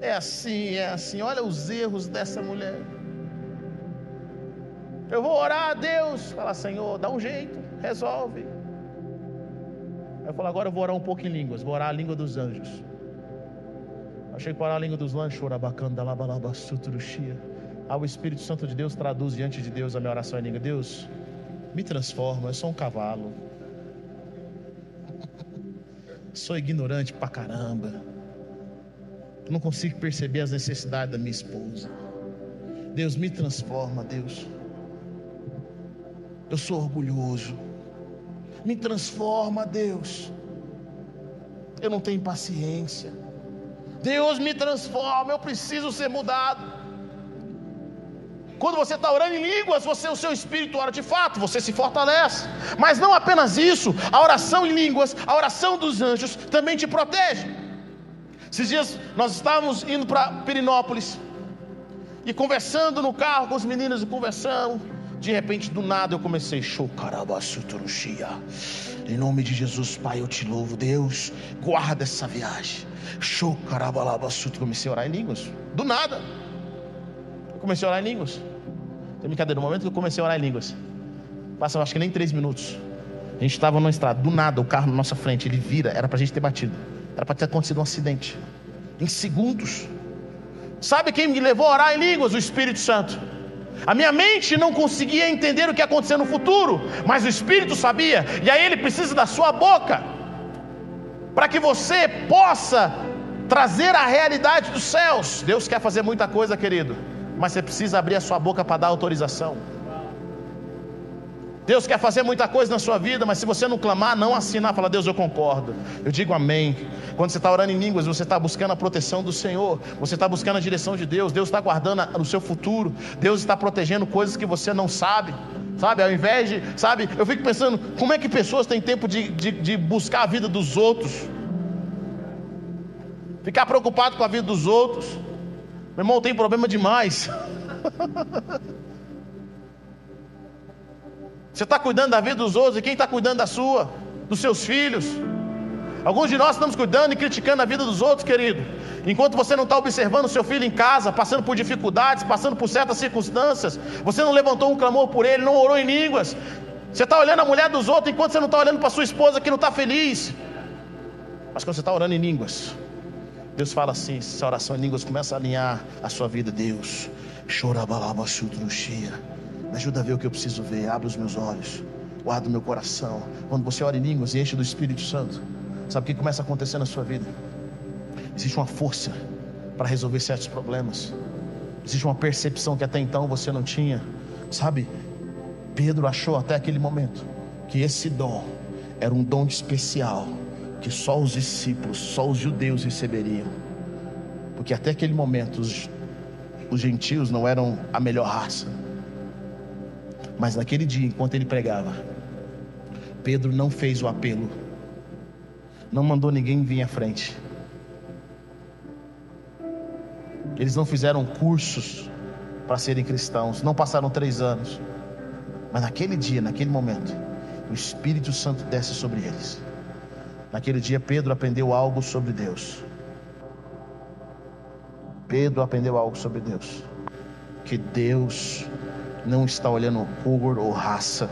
É assim, é assim. Olha os erros dessa mulher. Eu vou orar a Deus. Falar, Senhor, dá um jeito, resolve. Eu falo, agora eu vou orar um pouco em línguas. Vou orar a língua dos anjos. Achei que orar a língua dos labalabasutruxia. Ah, o Espírito Santo de Deus traduz diante de Deus a minha oração em língua. Deus, me transforma, eu sou um cavalo. Sou ignorante pra caramba. Não consigo perceber as necessidades da minha esposa. Deus me transforma, Deus. Eu sou orgulhoso. Me transforma, Deus. Eu não tenho paciência. Deus me transforma, eu preciso ser mudado. Quando você está orando em línguas, você o seu espírito ora de fato, você se fortalece. Mas não apenas isso, a oração em línguas, a oração dos anjos também te protege. Esses dias nós estávamos indo para Pirinópolis e conversando no carro com os meninos e conversando. De repente, do nada, eu comecei, em nome de Jesus, Pai, eu te louvo, Deus, guarda essa viagem. Comecei a orar em línguas, do nada. Comecei a orar em línguas. Tem brincadeira, no momento que eu comecei a orar em línguas, passa acho que nem três minutos. A gente estava numa estrada, do nada o carro na nossa frente, ele vira, era para a gente ter batido. Era para ter acontecido um acidente. Em segundos. Sabe quem me levou a orar em línguas? O Espírito Santo. A minha mente não conseguia entender o que ia acontecer no futuro, mas o Espírito sabia, e aí ele precisa da sua boca, para que você possa trazer a realidade dos céus. Deus quer fazer muita coisa, querido mas você precisa abrir a sua boca para dar autorização. Deus quer fazer muita coisa na sua vida, mas se você não clamar, não assinar, fala, Deus, eu concordo. Eu digo amém. Quando você está orando em línguas, você está buscando a proteção do Senhor, você está buscando a direção de Deus, Deus está guardando o seu futuro, Deus está protegendo coisas que você não sabe. Sabe, ao invés de, sabe, eu fico pensando, como é que pessoas têm tempo de, de, de buscar a vida dos outros? Ficar preocupado com a vida dos outros. Meu irmão, tem problema demais. Você está cuidando da vida dos outros e quem está cuidando da sua, dos seus filhos. Alguns de nós estamos cuidando e criticando a vida dos outros, querido. Enquanto você não está observando seu filho em casa, passando por dificuldades, passando por certas circunstâncias, você não levantou um clamor por ele, não orou em línguas. Você está olhando a mulher dos outros enquanto você não está olhando para sua esposa que não está feliz. Mas quando você está orando em línguas, Deus fala assim: essa oração em línguas começa a alinhar a sua vida, Deus. Me ajuda a ver o que eu preciso ver, abre os meus olhos, guarda o meu coração. Quando você ora em línguas e enche do Espírito Santo, sabe o que começa a acontecer na sua vida? Existe uma força para resolver certos problemas. Existe uma percepção que até então você não tinha. Sabe? Pedro achou até aquele momento que esse dom era um dom especial que só os discípulos, só os judeus receberiam. Porque até aquele momento os, os gentios não eram a melhor raça. Mas naquele dia, enquanto ele pregava, Pedro não fez o apelo, não mandou ninguém vir à frente. Eles não fizeram cursos para serem cristãos, não passaram três anos. Mas naquele dia, naquele momento, o Espírito Santo desce sobre eles. Naquele dia, Pedro aprendeu algo sobre Deus. Pedro aprendeu algo sobre Deus. Que Deus não está olhando cor ou raça.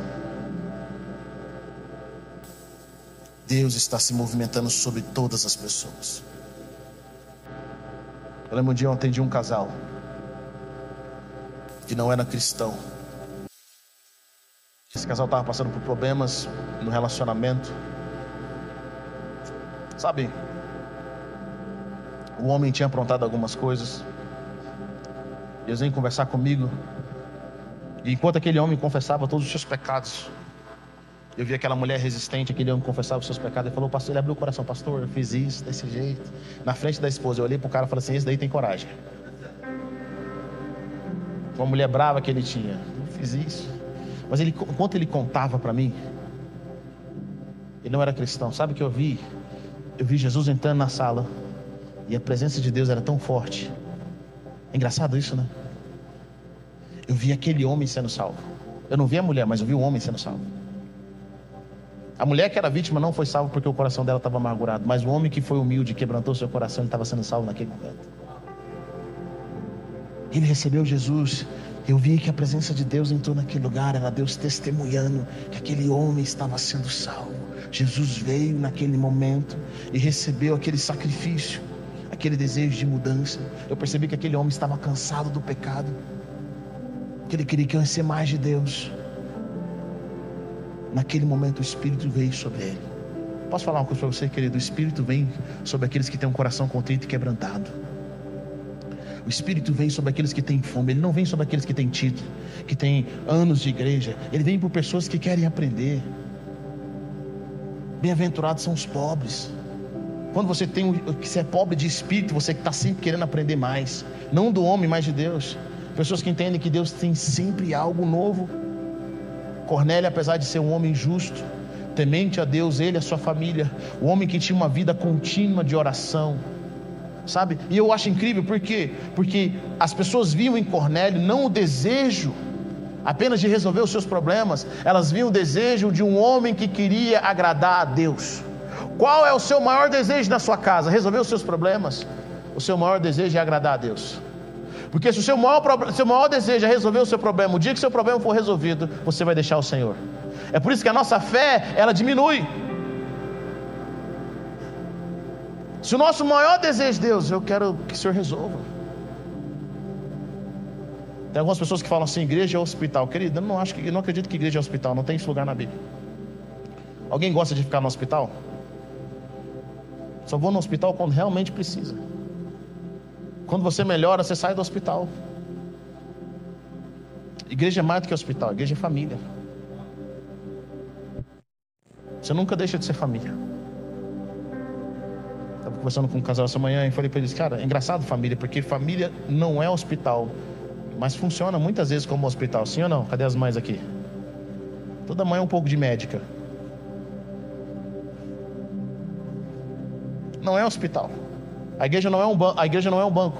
Deus está se movimentando sobre todas as pessoas. Eu lembro um dia eu atendi um casal que não era cristão. Esse casal estava passando por problemas no relacionamento. Sabe, o homem tinha aprontado algumas coisas. Eles vêm conversar comigo. E enquanto aquele homem confessava todos os seus pecados, eu vi aquela mulher resistente, aquele homem confessava os seus pecados. Ele falou, pastor, ele abriu o coração, pastor, eu fiz isso desse jeito. Na frente da esposa, eu olhei pro cara e falei assim: esse daí tem coragem. Uma mulher brava que ele tinha. Eu fiz isso. Mas ele, enquanto ele contava para mim, ele não era cristão. Sabe o que eu vi? Eu vi Jesus entrando na sala e a presença de Deus era tão forte. É engraçado isso, né? Eu vi aquele homem sendo salvo. Eu não vi a mulher, mas eu vi o homem sendo salvo. A mulher que era vítima não foi salva porque o coração dela estava amargurado, mas o homem que foi humilde, quebrantou seu coração, ele estava sendo salvo naquele momento. Ele recebeu Jesus. Eu vi que a presença de Deus entrou naquele lugar, era Deus testemunhando que aquele homem estava sendo salvo. Jesus veio naquele momento e recebeu aquele sacrifício, aquele desejo de mudança. Eu percebi que aquele homem estava cansado do pecado, que ele queria conhecer mais de Deus. Naquele momento o Espírito veio sobre ele. Posso falar uma coisa para você, querido? O Espírito vem sobre aqueles que têm um coração contrito e quebrantado. O Espírito vem sobre aqueles que têm fome, ele não vem sobre aqueles que têm título, que têm anos de igreja. Ele vem por pessoas que querem aprender. Bem-aventurados são os pobres. Quando você tem que você é pobre de espírito, você está sempre querendo aprender mais, não do homem, mas de Deus. Pessoas que entendem que Deus tem sempre algo novo. Cornélio, apesar de ser um homem justo, temente a Deus, ele e a sua família, o homem que tinha uma vida contínua de oração, sabe? E eu acho incrível porque porque as pessoas viam em Cornélio não o desejo apenas de resolver os seus problemas, elas viam o desejo de um homem que queria agradar a Deus. Qual é o seu maior desejo na sua casa? Resolver os seus problemas? O seu maior desejo é agradar a Deus. Porque se o seu maior, seu maior desejo é resolver o seu problema, o dia que seu problema for resolvido, você vai deixar o Senhor. É por isso que a nossa fé, ela diminui. Se o nosso maior desejo, Deus, eu quero que o Senhor resolva. Tem algumas pessoas que falam assim: igreja é hospital. Querido, eu não, acho que, eu não acredito que igreja é hospital, não tem esse lugar na Bíblia. Alguém gosta de ficar no hospital? Só vou no hospital quando realmente precisa. Quando você melhora, você sai do hospital. Igreja é mais do que hospital, igreja é família. Você nunca deixa de ser família. Estava conversando com um casal essa manhã e falei para eles, cara, é engraçado família, porque família não é hospital. Mas funciona muitas vezes como hospital, sim ou não? Cadê as mães aqui? Toda mãe é um pouco de médica. Não é hospital. A igreja não é um, a igreja não é um banco.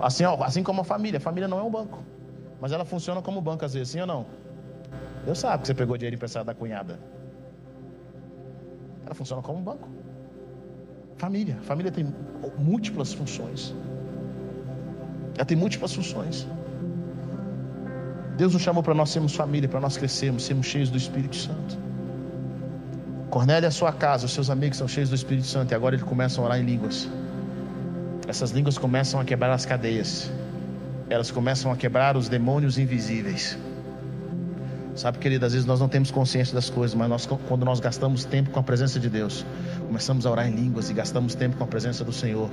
Assim, assim como a família. A família não é um banco. Mas ela funciona como banco às vezes, sim ou não? Eu sabe que você pegou dinheiro emprestado da cunhada. Ela funciona como um banco. Família. Família tem múltiplas funções. Ela tem múltiplas funções. Deus nos chamou para nós sermos família, para nós crescermos, sermos cheios do Espírito Santo. Cornélio é a sua casa, os seus amigos são cheios do Espírito Santo e agora eles começam a orar em línguas. Essas línguas começam a quebrar as cadeias. Elas começam a quebrar os demônios invisíveis. Sabe, querido, às vezes nós não temos consciência das coisas, mas nós, quando nós gastamos tempo com a presença de Deus, começamos a orar em línguas e gastamos tempo com a presença do Senhor,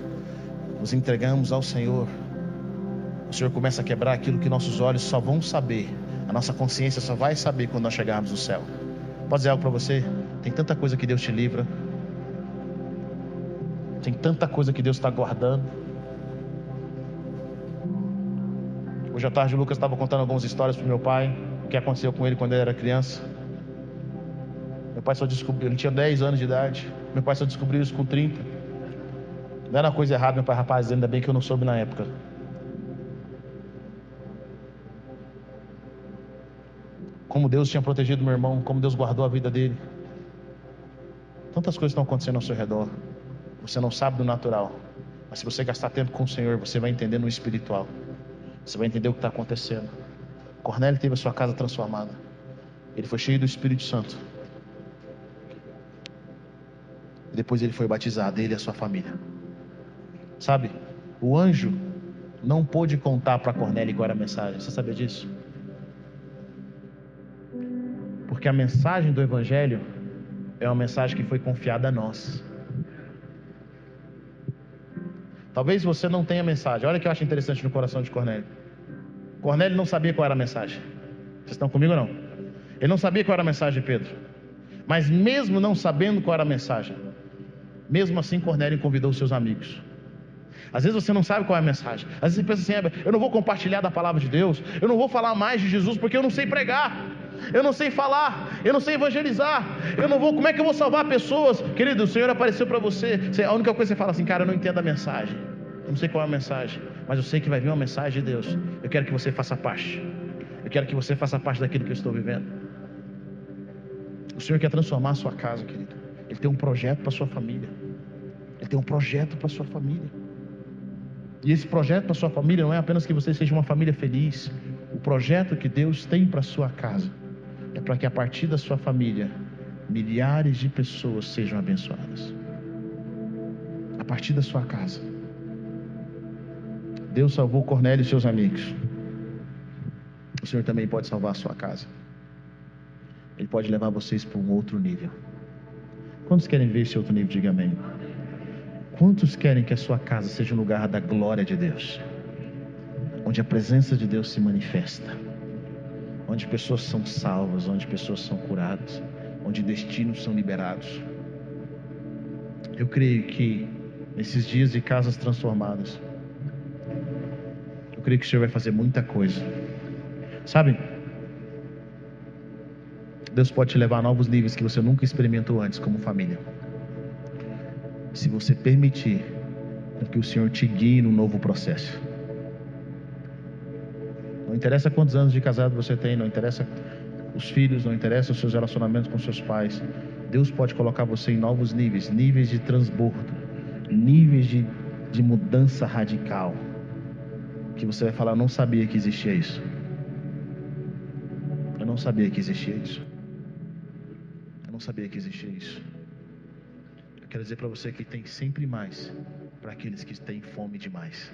nos entregamos ao Senhor, o Senhor começa a quebrar aquilo que nossos olhos só vão saber, a nossa consciência só vai saber quando nós chegarmos no céu. Pode dizer algo para você? Tem tanta coisa que Deus te livra, tem tanta coisa que Deus está guardando. Hoje à tarde o Lucas estava contando algumas histórias para meu pai o que aconteceu com ele quando ele era criança. Meu pai só descobriu, ele tinha 10 anos de idade. Meu pai só descobriu isso com 30. Não era uma coisa errada, meu pai, rapaz, ainda bem que eu não soube na época. Como Deus tinha protegido meu irmão, como Deus guardou a vida dele. Tantas coisas estão acontecendo ao seu redor. Você não sabe do natural. Mas se você gastar tempo com o Senhor, você vai entender no espiritual. Você vai entender o que está acontecendo. Cornélio teve a sua casa transformada. Ele foi cheio do Espírito Santo. Depois ele foi batizado, ele e a sua família. Sabe, o anjo não pôde contar para Cornélio qual era a mensagem. Você sabia disso? Porque a mensagem do Evangelho é uma mensagem que foi confiada a nós. Talvez você não tenha mensagem. Olha o que eu acho interessante no coração de Cornélio. Cornélio não sabia qual era a mensagem. Vocês estão comigo ou não? Ele não sabia qual era a mensagem de Pedro. Mas mesmo não sabendo qual era a mensagem, mesmo assim Cornélio convidou os seus amigos. Às vezes você não sabe qual é a mensagem. Às vezes você pensa assim: eu não vou compartilhar da palavra de Deus, eu não vou falar mais de Jesus porque eu não sei pregar, eu não sei falar, eu não sei evangelizar, eu não vou. Como é que eu vou salvar pessoas? Querido, o Senhor apareceu para você. A única coisa que você fala assim, cara, eu não entendo a mensagem. Eu não sei qual é a mensagem, mas eu sei que vai vir uma mensagem de Deus. Eu quero que você faça parte. Eu quero que você faça parte daquilo que eu estou vivendo. O Senhor quer transformar a sua casa, querido. Ele tem um projeto para sua família. Ele tem um projeto para sua família. E esse projeto para sua família não é apenas que você seja uma família feliz. O projeto que Deus tem para sua casa é para que a partir da sua família milhares de pessoas sejam abençoadas. A partir da sua casa. Deus salvou Cornélio e seus amigos. O Senhor também pode salvar a sua casa. Ele pode levar vocês para um outro nível. Quantos querem ver esse outro nível? Diga amém. Quantos querem que a sua casa seja um lugar da glória de Deus? Onde a presença de Deus se manifesta. Onde pessoas são salvas, onde pessoas são curadas, onde destinos são liberados. Eu creio que nesses dias de casas transformadas, eu creio que o Senhor vai fazer muita coisa. Sabe? Deus pode te levar a novos níveis que você nunca experimentou antes como família. Se você permitir que o Senhor te guie no novo processo. Não interessa quantos anos de casado você tem, não interessa os filhos, não interessa os seus relacionamentos com seus pais. Deus pode colocar você em novos níveis, níveis de transbordo, níveis de, de mudança radical que você vai falar: Eu não sabia que existia isso. Eu não sabia que existia isso. Eu não sabia que existia isso. Eu quero dizer para você que tem sempre mais para aqueles que têm fome demais.